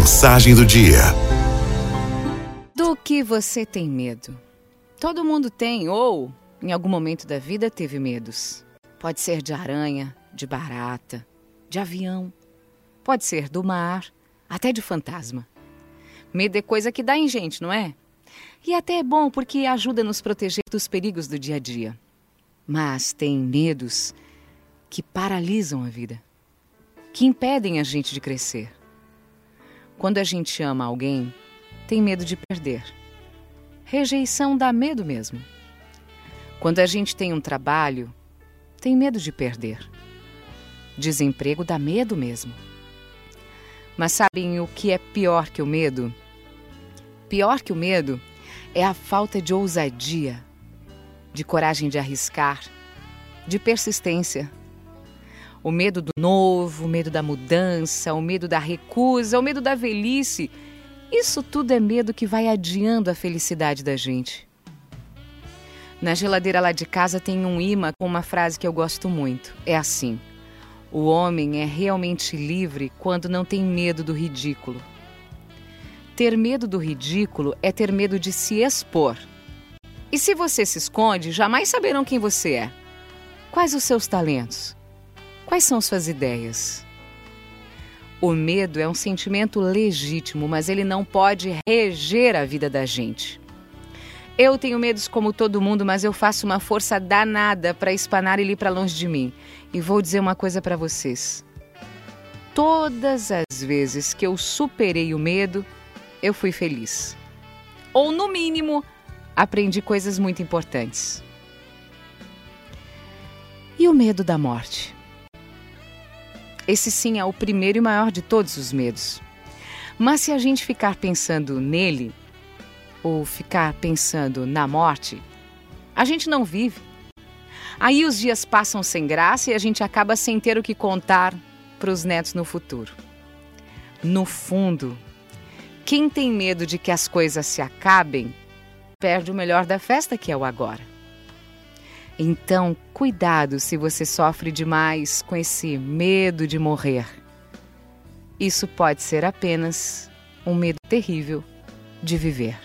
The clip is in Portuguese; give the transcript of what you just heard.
Mensagem do dia. Do que você tem medo? Todo mundo tem, ou em algum momento da vida teve medos. Pode ser de aranha, de barata, de avião. Pode ser do mar, até de fantasma. Medo é coisa que dá em gente, não é? E até é bom porque ajuda a nos proteger dos perigos do dia a dia. Mas tem medos que paralisam a vida, que impedem a gente de crescer. Quando a gente ama alguém, tem medo de perder. Rejeição dá medo mesmo. Quando a gente tem um trabalho, tem medo de perder. Desemprego dá medo mesmo. Mas sabem o que é pior que o medo? Pior que o medo é a falta de ousadia, de coragem de arriscar, de persistência. O medo do novo, o medo da mudança, o medo da recusa, o medo da velhice. Isso tudo é medo que vai adiando a felicidade da gente. Na geladeira lá de casa tem um imã com uma frase que eu gosto muito. É assim: O homem é realmente livre quando não tem medo do ridículo. Ter medo do ridículo é ter medo de se expor. E se você se esconde, jamais saberão quem você é. Quais os seus talentos? Quais são suas ideias? O medo é um sentimento legítimo, mas ele não pode reger a vida da gente. Eu tenho medos como todo mundo, mas eu faço uma força danada para espanar ele para longe de mim. E vou dizer uma coisa para vocês. Todas as vezes que eu superei o medo, eu fui feliz. Ou, no mínimo, aprendi coisas muito importantes. E o medo da morte? Esse sim é o primeiro e maior de todos os medos. Mas se a gente ficar pensando nele, ou ficar pensando na morte, a gente não vive. Aí os dias passam sem graça e a gente acaba sem ter o que contar para os netos no futuro. No fundo, quem tem medo de que as coisas se acabem, perde o melhor da festa, que é o agora. Então, cuidado se você sofre demais com esse medo de morrer. Isso pode ser apenas um medo terrível de viver.